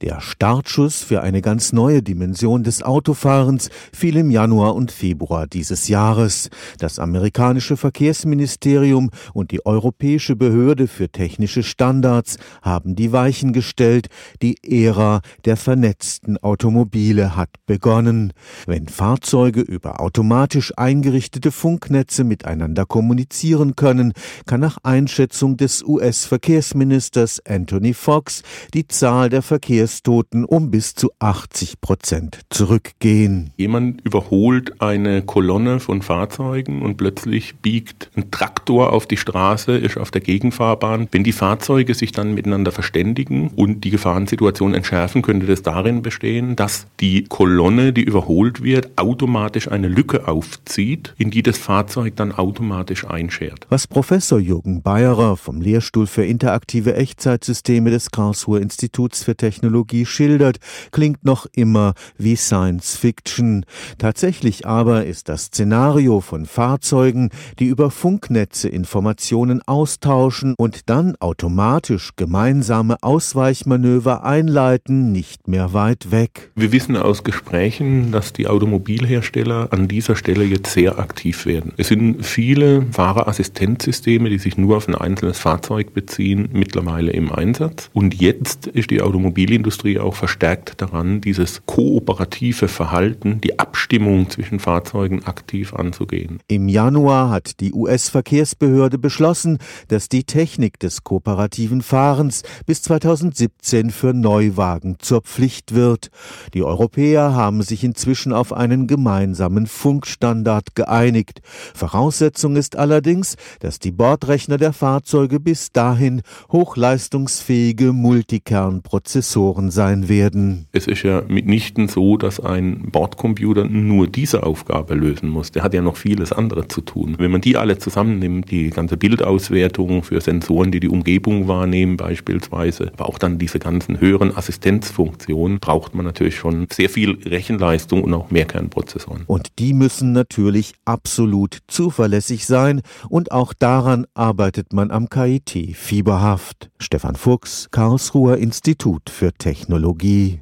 Der Startschuss für eine ganz neue Dimension des Autofahrens fiel im Januar und Februar dieses Jahres. Das amerikanische Verkehrsministerium und die Europäische Behörde für technische Standards haben die Weichen gestellt. Die Ära der vernetzten Automobile hat begonnen. Wenn Fahrzeuge über automatisch eingerichtete Funknetze miteinander kommunizieren können, kann nach Einschätzung des US-Verkehrsministers Anthony Fox die Zahl der Verkehrs Verkehrstoten um bis zu 80 Prozent zurückgehen. Jemand überholt eine Kolonne von Fahrzeugen und plötzlich biegt ein Traktor auf die Straße, ist auf der Gegenfahrbahn. Wenn die Fahrzeuge sich dann miteinander verständigen und die Gefahrensituation entschärfen, könnte das darin bestehen, dass die Kolonne, die überholt wird, automatisch eine Lücke aufzieht, in die das Fahrzeug dann automatisch einschert. Was Professor Jürgen Bayerer vom Lehrstuhl für interaktive Echtzeitsysteme des Karlsruher Instituts für Technologie Technologie schildert, klingt noch immer wie Science Fiction. Tatsächlich aber ist das Szenario von Fahrzeugen, die über Funknetze Informationen austauschen und dann automatisch gemeinsame Ausweichmanöver einleiten, nicht mehr weit weg. Wir wissen aus Gesprächen, dass die Automobilhersteller an dieser Stelle jetzt sehr aktiv werden. Es sind viele Fahrerassistenzsysteme, die sich nur auf ein einzelnes Fahrzeug beziehen, mittlerweile im Einsatz. Und jetzt ist die Automobilindustrie Automobilindustrie auch verstärkt daran, dieses kooperative Verhalten, die Abstimmung zwischen Fahrzeugen aktiv anzugehen. Im Januar hat die US-Verkehrsbehörde beschlossen, dass die Technik des kooperativen Fahrens bis 2017 für Neuwagen zur Pflicht wird. Die Europäer haben sich inzwischen auf einen gemeinsamen Funkstandard geeinigt. Voraussetzung ist allerdings, dass die Bordrechner der Fahrzeuge bis dahin hochleistungsfähige Multikernprozessoren Sensoren sein werden. Es ist ja mitnichten so, dass ein Bordcomputer nur diese Aufgabe lösen muss. Der hat ja noch vieles andere zu tun. Wenn man die alle zusammennimmt, die ganze Bildauswertung für Sensoren, die die Umgebung wahrnehmen beispielsweise, aber auch dann diese ganzen höheren Assistenzfunktionen, braucht man natürlich schon sehr viel Rechenleistung und auch Mehrkernprozessoren. Und die müssen natürlich absolut zuverlässig sein und auch daran arbeitet man am KIT fieberhaft. Stefan Fuchs, Karlsruher Institut für Technologie